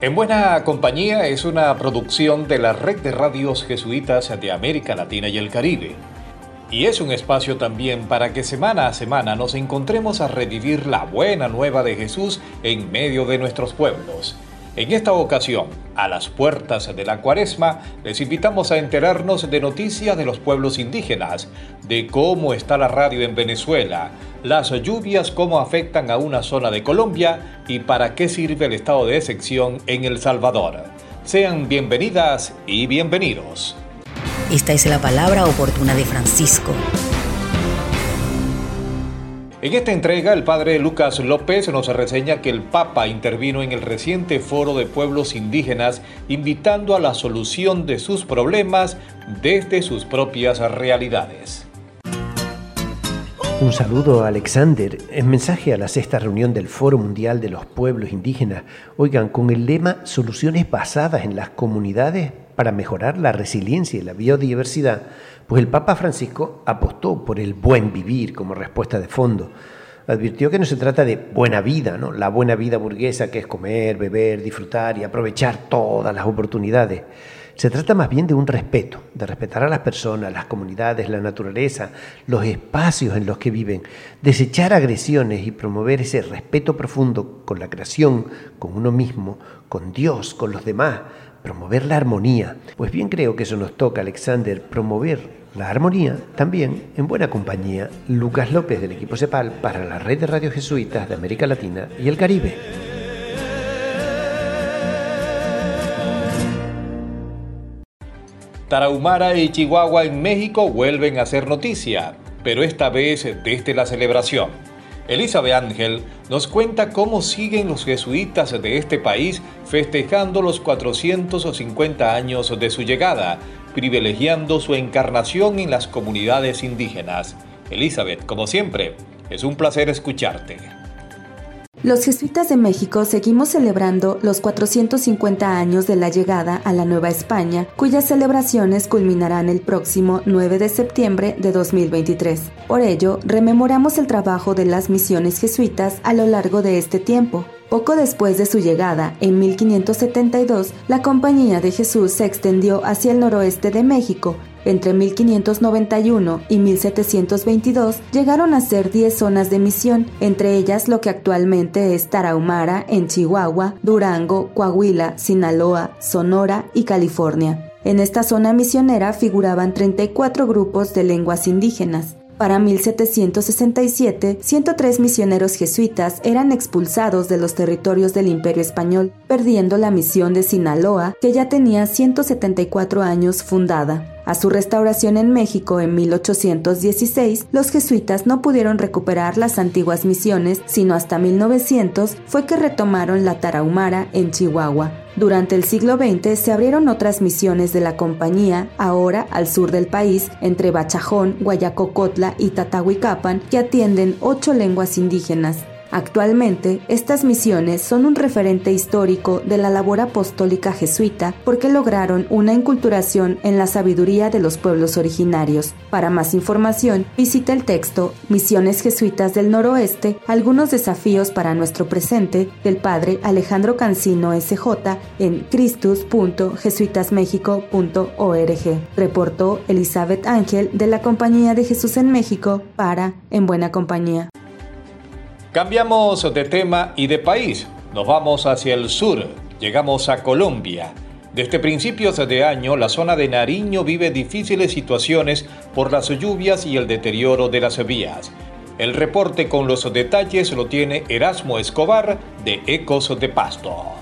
En Buena Compañía es una producción de la Red de Radios Jesuitas de América Latina y el Caribe. Y es un espacio también para que semana a semana nos encontremos a revivir la buena nueva de Jesús en medio de nuestros pueblos. En esta ocasión, a las puertas de la cuaresma, les invitamos a enterarnos de noticias de los pueblos indígenas, de cómo está la radio en Venezuela, las lluvias cómo afectan a una zona de Colombia y para qué sirve el estado de excepción en El Salvador. Sean bienvenidas y bienvenidos. Esta es la palabra oportuna de Francisco. En esta entrega, el padre Lucas López nos reseña que el Papa intervino en el reciente foro de pueblos indígenas invitando a la solución de sus problemas desde sus propias realidades. Un saludo a Alexander. En mensaje a la sexta reunión del Foro Mundial de los Pueblos Indígenas, oigan, con el lema Soluciones basadas en las comunidades para mejorar la resiliencia y la biodiversidad, pues el Papa Francisco apostó por el buen vivir como respuesta de fondo. Advirtió que no se trata de buena vida, ¿no? la buena vida burguesa que es comer, beber, disfrutar y aprovechar todas las oportunidades se trata más bien de un respeto, de respetar a las personas, las comunidades, la naturaleza, los espacios en los que viven, desechar agresiones y promover ese respeto profundo con la creación, con uno mismo, con Dios, con los demás, promover la armonía. Pues bien creo que eso nos toca, Alexander, promover la armonía también en buena compañía. Lucas López del equipo CEPAL para la red de radio jesuitas de América Latina y el Caribe. Tarahumara y Chihuahua en México vuelven a ser noticia, pero esta vez desde la celebración. Elizabeth Ángel nos cuenta cómo siguen los jesuitas de este país festejando los 450 años de su llegada, privilegiando su encarnación en las comunidades indígenas. Elizabeth, como siempre, es un placer escucharte. Los jesuitas de México seguimos celebrando los 450 años de la llegada a la Nueva España, cuyas celebraciones culminarán el próximo 9 de septiembre de 2023. Por ello, rememoramos el trabajo de las misiones jesuitas a lo largo de este tiempo. Poco después de su llegada, en 1572, la Compañía de Jesús se extendió hacia el noroeste de México, entre 1591 y 1722 llegaron a ser 10 zonas de misión, entre ellas lo que actualmente es Tarahumara en Chihuahua, Durango, Coahuila, Sinaloa, Sonora y California. En esta zona misionera figuraban 34 grupos de lenguas indígenas. Para 1767, 103 misioneros jesuitas eran expulsados de los territorios del Imperio Español, perdiendo la misión de Sinaloa, que ya tenía 174 años fundada. A su restauración en México en 1816, los jesuitas no pudieron recuperar las antiguas misiones, sino hasta 1900 fue que retomaron la Tarahumara en Chihuahua. Durante el siglo XX se abrieron otras misiones de la compañía, ahora al sur del país, entre Bachajón, Guayacocotla y Tatahuicapan, que atienden ocho lenguas indígenas. Actualmente, estas misiones son un referente histórico de la labor apostólica jesuita porque lograron una inculturación en la sabiduría de los pueblos originarios. Para más información, visita el texto Misiones Jesuitas del Noroeste, algunos desafíos para nuestro presente del padre Alejandro Cancino SJ en cristus.jesuitasmexico.org. Reportó Elizabeth Ángel de la Compañía de Jesús en México para En Buena Compañía. Cambiamos de tema y de país. Nos vamos hacia el sur. Llegamos a Colombia. Desde principios de año, la zona de Nariño vive difíciles situaciones por las lluvias y el deterioro de las vías. El reporte con los detalles lo tiene Erasmo Escobar de Ecos de Pasto.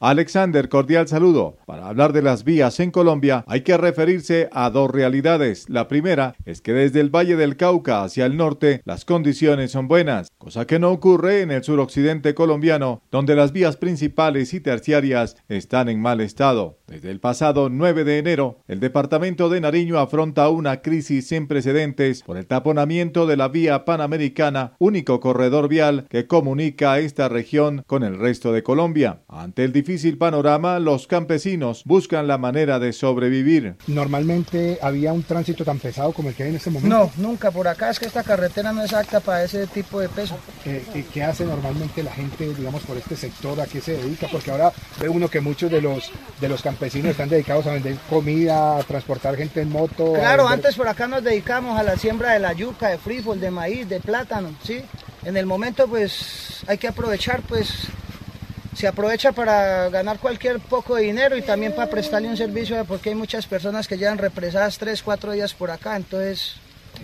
Alexander, cordial saludo. Para hablar de las vías en Colombia hay que referirse a dos realidades. La primera es que desde el Valle del Cauca hacia el norte las condiciones son buenas, cosa que no ocurre en el suroccidente colombiano, donde las vías principales y terciarias están en mal estado. Desde el pasado 9 de enero, el departamento de Nariño afronta una crisis sin precedentes por el taponamiento de la vía panamericana, único corredor vial que comunica esta región con el resto de Colombia. Ante el difícil panorama, los campesinos buscan la manera de sobrevivir. Normalmente había un tránsito tan pesado como el que hay en este momento. No, nunca. Por acá es que esta carretera no es apta para ese tipo de peso. Eh, ¿Qué hace normalmente la gente, digamos, por este sector? ¿A qué se dedica? Porque ahora ve uno que muchos de los, de los campesinos están dedicados a vender comida, a transportar gente en moto. Claro, antes por acá nos dedicamos a la siembra de la yuca, de frijol, de maíz, de plátano, ¿sí? En el momento pues hay que aprovechar pues se aprovecha para ganar cualquier poco de dinero y también para prestarle un servicio porque hay muchas personas que llevan represadas 3, 4 días por acá, entonces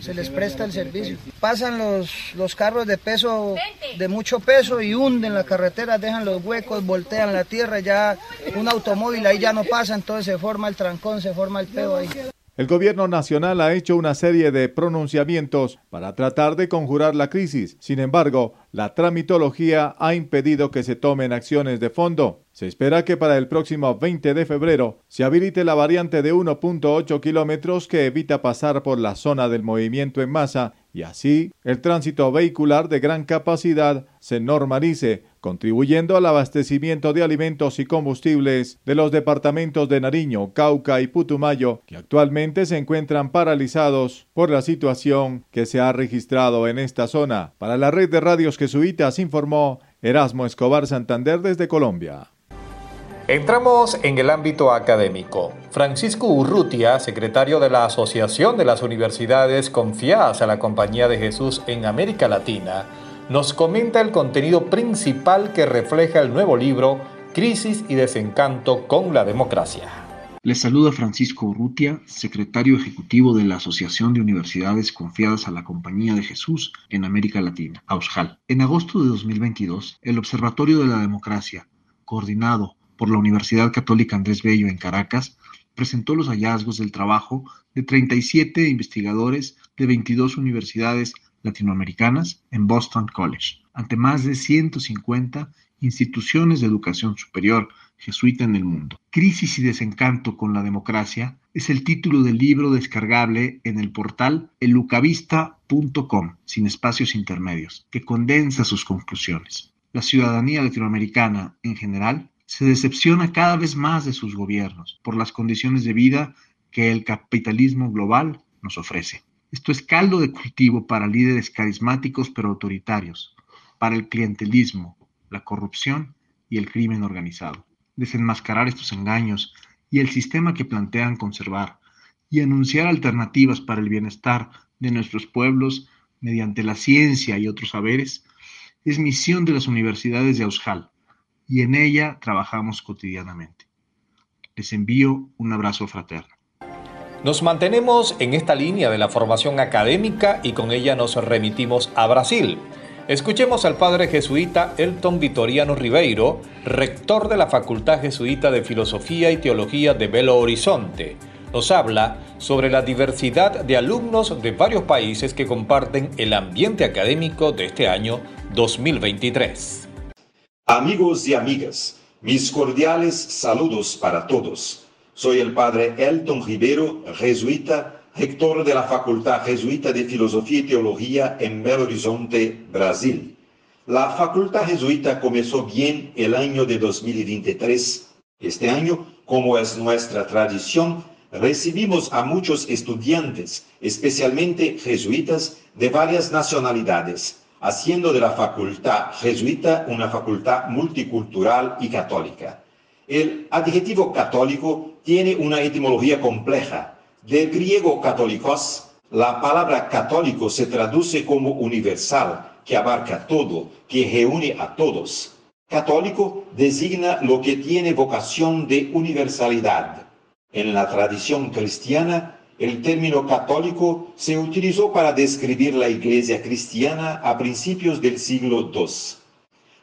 se les presta el servicio. Pasan los, los carros de peso, de mucho peso y hunden la carretera, dejan los huecos, voltean la tierra, ya un automóvil ahí ya no pasa, entonces se forma el trancón, se forma el pedo ahí. El gobierno nacional ha hecho una serie de pronunciamientos para tratar de conjurar la crisis. Sin embargo, la tramitología ha impedido que se tomen acciones de fondo. Se espera que para el próximo 20 de febrero se habilite la variante de 1.8 kilómetros que evita pasar por la zona del movimiento en masa y así el tránsito vehicular de gran capacidad se normalice, contribuyendo al abastecimiento de alimentos y combustibles de los departamentos de Nariño, Cauca y Putumayo, que actualmente se encuentran paralizados por la situación que se ha registrado en esta zona. Para la red de radios jesuitas informó Erasmo Escobar Santander desde Colombia. Entramos en el ámbito académico. Francisco Urrutia, secretario de la Asociación de las Universidades Confiadas a la Compañía de Jesús en América Latina, nos comenta el contenido principal que refleja el nuevo libro Crisis y desencanto con la democracia. Les saluda Francisco Urrutia, secretario ejecutivo de la Asociación de Universidades Confiadas a la Compañía de Jesús en América Latina, AUSJAL. En agosto de 2022, el Observatorio de la Democracia, coordinado por la Universidad Católica Andrés Bello en Caracas, presentó los hallazgos del trabajo de 37 investigadores de 22 universidades latinoamericanas en Boston College, ante más de 150 instituciones de educación superior jesuita en el mundo. Crisis y desencanto con la democracia es el título del libro descargable en el portal elucavista.com, sin espacios intermedios, que condensa sus conclusiones. La ciudadanía latinoamericana en general se decepciona cada vez más de sus gobiernos por las condiciones de vida que el capitalismo global nos ofrece. Esto es caldo de cultivo para líderes carismáticos pero autoritarios, para el clientelismo, la corrupción y el crimen organizado. Desenmascarar estos engaños y el sistema que plantean conservar y anunciar alternativas para el bienestar de nuestros pueblos mediante la ciencia y otros saberes es misión de las universidades de Aushal y en ella trabajamos cotidianamente. Les envío un abrazo fraterno. Nos mantenemos en esta línea de la formación académica y con ella nos remitimos a Brasil. Escuchemos al padre jesuita Elton Vitoriano Ribeiro, rector de la Facultad Jesuita de Filosofía y Teología de Belo Horizonte. Nos habla sobre la diversidad de alumnos de varios países que comparten el ambiente académico de este año 2023. Amigos y amigas, mis cordiales saludos para todos. Soy el padre Elton Ribeiro, jesuita, rector de la Facultad Jesuita de Filosofía y Teología en Belo Horizonte, Brasil. La Facultad Jesuita comenzó bien el año de 2023. Este año, como es nuestra tradición, recibimos a muchos estudiantes, especialmente jesuitas de varias nacionalidades haciendo de la facultad jesuita una facultad multicultural y católica. El adjetivo católico tiene una etimología compleja. Del griego católicos, la palabra católico se traduce como universal, que abarca todo, que reúne a todos. Católico designa lo que tiene vocación de universalidad. En la tradición cristiana, el término católico se utilizó para describir la iglesia cristiana a principios del siglo II.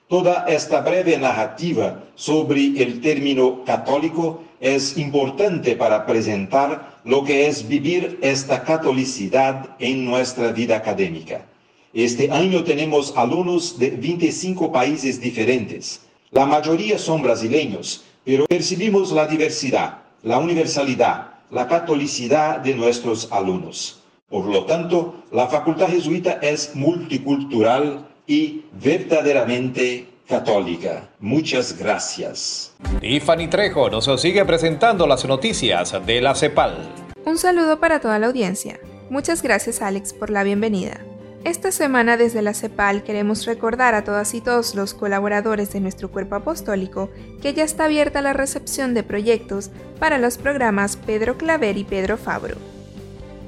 Toda esta breve narrativa sobre el término católico es importante para presentar lo que es vivir esta catolicidad en nuestra vida académica. Este año tenemos alumnos de 25 países diferentes. La mayoría son brasileños, pero percibimos la diversidad, la universalidad, la catolicidad de nuestros alumnos. Por lo tanto, la Facultad Jesuita es multicultural y verdaderamente católica. Muchas gracias. Tiffany Trejo nos sigue presentando las noticias de la CEPAL. Un saludo para toda la audiencia. Muchas gracias Alex por la bienvenida. Esta semana desde la CEPAL queremos recordar a todas y todos los colaboradores de nuestro cuerpo apostólico que ya está abierta la recepción de proyectos para los programas Pedro Claver y Pedro Fabro.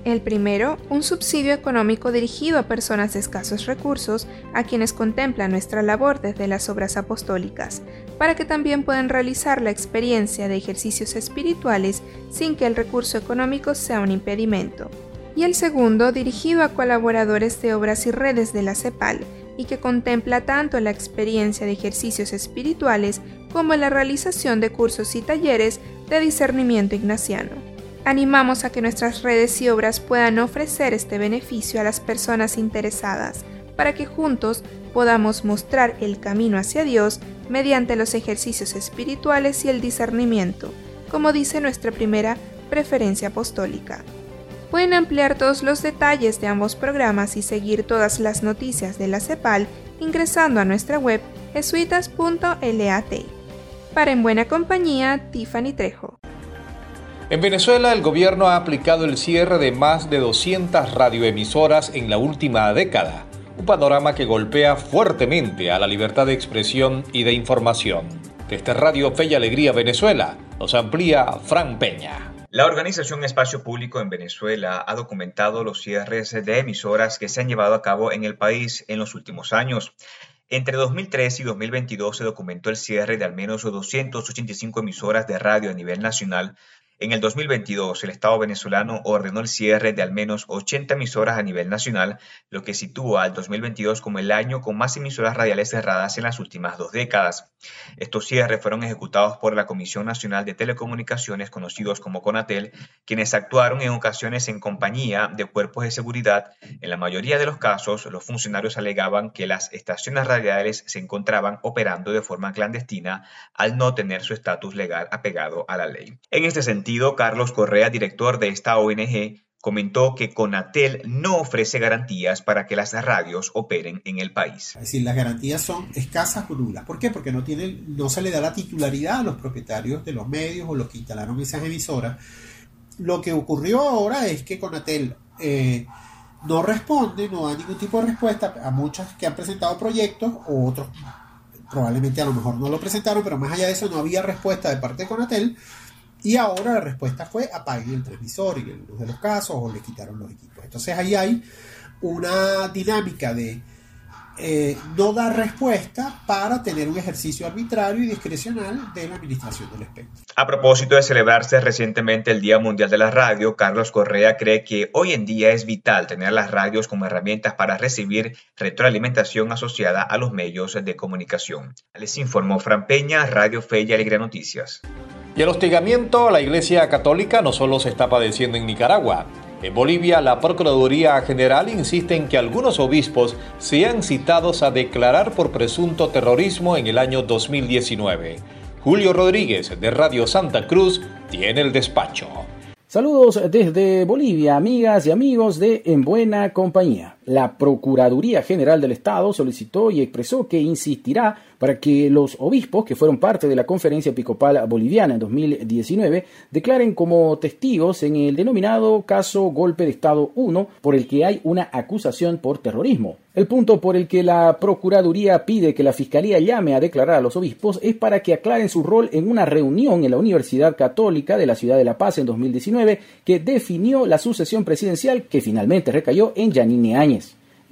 El primero, un subsidio económico dirigido a personas de escasos recursos, a quienes contemplan nuestra labor desde las obras apostólicas, para que también puedan realizar la experiencia de ejercicios espirituales sin que el recurso económico sea un impedimento. Y el segundo, dirigido a colaboradores de obras y redes de la CEPAL, y que contempla tanto la experiencia de ejercicios espirituales como la realización de cursos y talleres de discernimiento ignaciano. Animamos a que nuestras redes y obras puedan ofrecer este beneficio a las personas interesadas, para que juntos podamos mostrar el camino hacia Dios mediante los ejercicios espirituales y el discernimiento, como dice nuestra primera preferencia apostólica. Pueden ampliar todos los detalles de ambos programas y seguir todas las noticias de la CEPAL ingresando a nuestra web jesuitas.lat. Para En Buena Compañía, Tiffany Trejo. En Venezuela, el gobierno ha aplicado el cierre de más de 200 radioemisoras en la última década, un panorama que golpea fuertemente a la libertad de expresión y de información. Desde Radio Fe y Alegría Venezuela, nos amplía Fran Peña. La organización Espacio Público en Venezuela ha documentado los cierres de emisoras que se han llevado a cabo en el país en los últimos años. Entre 2003 y 2022 se documentó el cierre de al menos 285 emisoras de radio a nivel nacional, en el 2022, el Estado venezolano ordenó el cierre de al menos 80 emisoras a nivel nacional, lo que sitúa al 2022 como el año con más emisoras radiales cerradas en las últimas dos décadas. Estos cierres fueron ejecutados por la Comisión Nacional de Telecomunicaciones, conocidos como CONATEL, quienes actuaron en ocasiones en compañía de cuerpos de seguridad. En la mayoría de los casos, los funcionarios alegaban que las estaciones radiales se encontraban operando de forma clandestina al no tener su estatus legal apegado a la ley. En este sentido, Carlos Correa, director de esta ONG, comentó que Conatel no ofrece garantías para que las radios operen en el país. Es decir, las garantías son escasas o nulas. ¿Por qué? Porque no, no se le da la titularidad a los propietarios de los medios o los que instalaron esas emisoras. Lo que ocurrió ahora es que Conatel eh, no responde, no da ningún tipo de respuesta a muchas que han presentado proyectos o otros probablemente a lo mejor no lo presentaron, pero más allá de eso no había respuesta de parte de Conatel y ahora la respuesta fue apaguen el transmisor y en algunos de los casos o le quitaron los equipos. Entonces ahí hay una dinámica de eh, no dar respuesta para tener un ejercicio arbitrario y discrecional de la administración del espectro. A propósito de celebrarse recientemente el Día Mundial de la Radio, Carlos Correa cree que hoy en día es vital tener las radios como herramientas para recibir retroalimentación asociada a los medios de comunicación. Les informó Fran Peña, Radio Fe y Alegría Noticias. Y el hostigamiento a la Iglesia Católica no solo se está padeciendo en Nicaragua. En Bolivia, la Procuraduría General insiste en que algunos obispos sean citados a declarar por presunto terrorismo en el año 2019. Julio Rodríguez, de Radio Santa Cruz, tiene el despacho. Saludos desde Bolivia, amigas y amigos de En Buena Compañía. La Procuraduría General del Estado solicitó y expresó que insistirá para que los obispos que fueron parte de la Conferencia Episcopal Boliviana en 2019 declaren como testigos en el denominado caso Golpe de Estado 1 por el que hay una acusación por terrorismo. El punto por el que la Procuraduría pide que la Fiscalía llame a declarar a los obispos es para que aclaren su rol en una reunión en la Universidad Católica de la Ciudad de La Paz en 2019 que definió la sucesión presidencial que finalmente recayó en Yanine Áñez.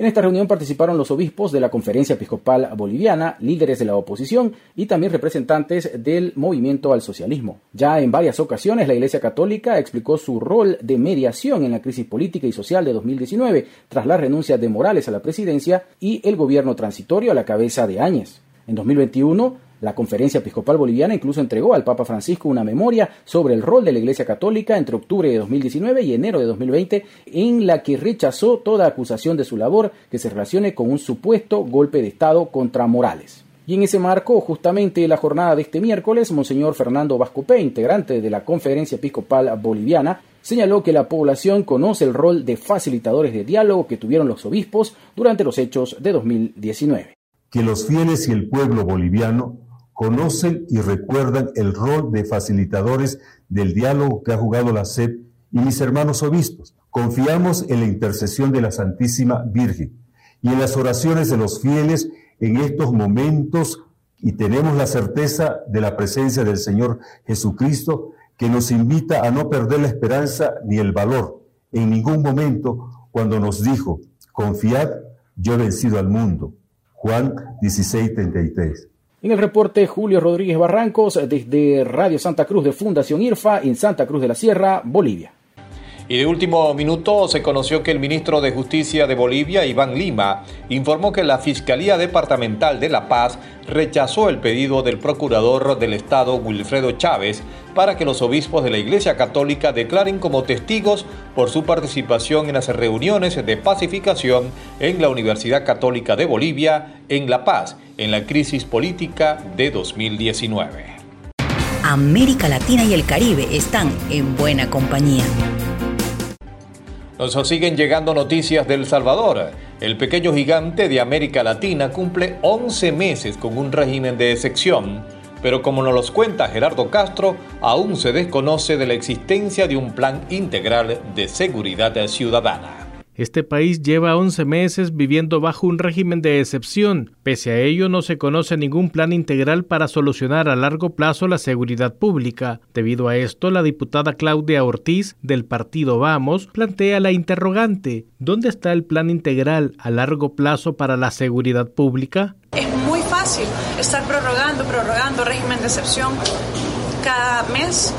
En esta reunión participaron los obispos de la Conferencia Episcopal Boliviana, líderes de la oposición y también representantes del movimiento al socialismo. Ya en varias ocasiones la Iglesia Católica explicó su rol de mediación en la crisis política y social de 2019 tras la renuncia de Morales a la presidencia y el gobierno transitorio a la cabeza de Áñez. En 2021, la Conferencia Episcopal Boliviana incluso entregó al Papa Francisco una memoria sobre el rol de la Iglesia Católica entre octubre de 2019 y enero de 2020, en la que rechazó toda acusación de su labor que se relacione con un supuesto golpe de Estado contra Morales. Y en ese marco, justamente la jornada de este miércoles, Monseñor Fernando Vascopé, integrante de la Conferencia Episcopal Boliviana, señaló que la población conoce el rol de facilitadores de diálogo que tuvieron los obispos durante los hechos de 2019. Que los fieles y el pueblo boliviano conocen y recuerdan el rol de facilitadores del diálogo que ha jugado la SEP y mis hermanos obispos. Confiamos en la intercesión de la Santísima Virgen y en las oraciones de los fieles en estos momentos y tenemos la certeza de la presencia del Señor Jesucristo que nos invita a no perder la esperanza ni el valor en ningún momento cuando nos dijo, confiad, yo he vencido al mundo. Juan 16:33. En el reporte, Julio Rodríguez Barrancos, desde Radio Santa Cruz de Fundación IRFA, en Santa Cruz de la Sierra, Bolivia. Y de último minuto se conoció que el ministro de Justicia de Bolivia, Iván Lima, informó que la Fiscalía Departamental de La Paz rechazó el pedido del procurador del Estado, Wilfredo Chávez, para que los obispos de la Iglesia Católica declaren como testigos por su participación en las reuniones de pacificación en la Universidad Católica de Bolivia, en La Paz, en la crisis política de 2019. América Latina y el Caribe están en buena compañía. Nos siguen llegando noticias del Salvador. El pequeño gigante de América Latina cumple 11 meses con un régimen de excepción, pero como nos los cuenta Gerardo Castro, aún se desconoce de la existencia de un plan integral de seguridad ciudadana. Este país lleva 11 meses viviendo bajo un régimen de excepción. Pese a ello, no se conoce ningún plan integral para solucionar a largo plazo la seguridad pública. Debido a esto, la diputada Claudia Ortiz, del partido Vamos, plantea la interrogante, ¿dónde está el plan integral a largo plazo para la seguridad pública? Es muy fácil estar prorrogando, prorrogando régimen de excepción cada mes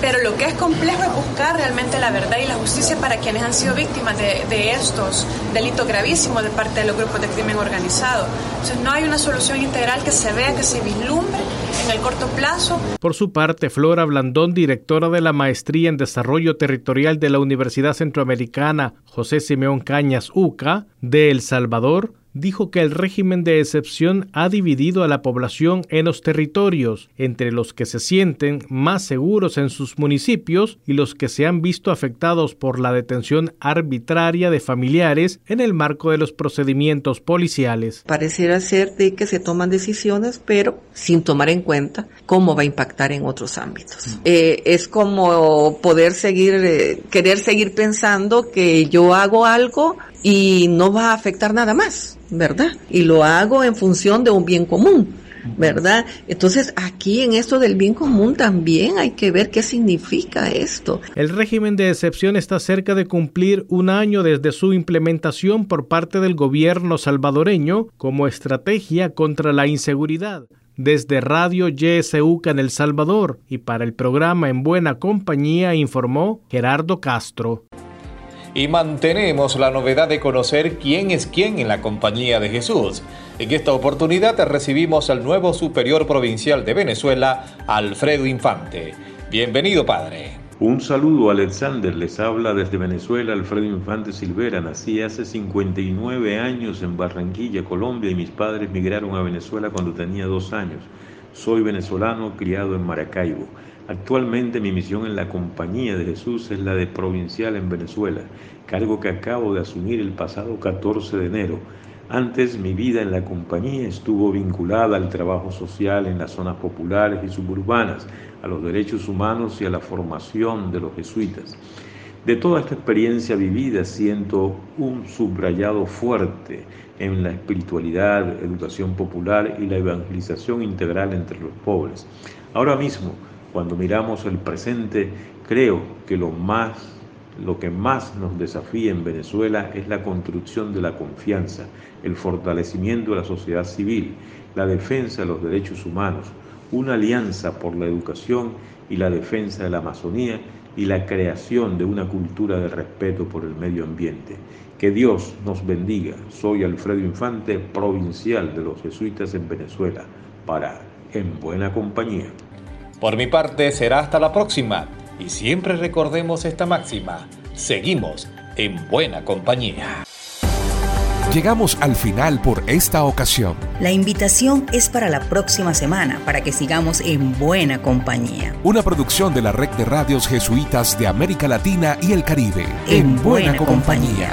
pero lo que es complejo es buscar realmente la verdad y la justicia para quienes han sido víctimas de, estos delitos gravísimos de parte de los grupos de crimen organizado. Entonces no hay una solución integral que se vea, que se vislumbre en el corto plazo. Por su parte, Flora Blandón, directora de la Maestría en Desarrollo Territorial de la Universidad Centroamericana José Simeón Cañas UCA de El Salvador, dijo que el régimen de excepción ha dividido a la población en los territorios, entre los que se sienten más seguros en sus municipios y los que se han visto afectados por la detención arbitraria de familiares en el marco de los procedimientos policiales. Pareciera ser de que se toman decisiones, pero sin tomar en cuenta cómo va a impactar en otros ámbitos. Eh, es como poder seguir, eh, querer seguir pensando que yo hago algo y no va a afectar nada más, ¿verdad? Y lo hago en función de un bien común. ¿verdad? Entonces aquí en esto del bien común también hay que ver qué significa esto. El régimen de excepción está cerca de cumplir un año desde su implementación por parte del gobierno salvadoreño como estrategia contra la inseguridad. Desde Radio YSUCA en El Salvador y para el programa En Buena Compañía informó Gerardo Castro y mantenemos la novedad de conocer quién es quién en la compañía de Jesús. En esta oportunidad recibimos al nuevo superior provincial de Venezuela, Alfredo Infante. Bienvenido, padre. Un saludo, Alexander. Les habla desde Venezuela Alfredo Infante Silvera. Nací hace 59 años en Barranquilla, Colombia, y mis padres migraron a Venezuela cuando tenía dos años. Soy venezolano, criado en Maracaibo. Actualmente mi misión en la Compañía de Jesús es la de provincial en Venezuela, cargo que acabo de asumir el pasado 14 de enero. Antes mi vida en la compañía estuvo vinculada al trabajo social en las zonas populares y suburbanas, a los derechos humanos y a la formación de los jesuitas. De toda esta experiencia vivida siento un subrayado fuerte en la espiritualidad, educación popular y la evangelización integral entre los pobres. Ahora mismo, cuando miramos el presente, creo que lo más lo que más nos desafía en Venezuela es la construcción de la confianza, el fortalecimiento de la sociedad civil, la defensa de los derechos humanos, una alianza por la educación y la defensa de la Amazonía y la creación de una cultura de respeto por el medio ambiente. Que Dios nos bendiga. Soy Alfredo Infante, provincial de los jesuitas en Venezuela, para En Buena Compañía. Por mi parte será hasta la próxima y siempre recordemos esta máxima. Seguimos en buena compañía. Llegamos al final por esta ocasión. La invitación es para la próxima semana para que sigamos en buena compañía. Una producción de la red de radios jesuitas de América Latina y el Caribe. En, buena, compañía.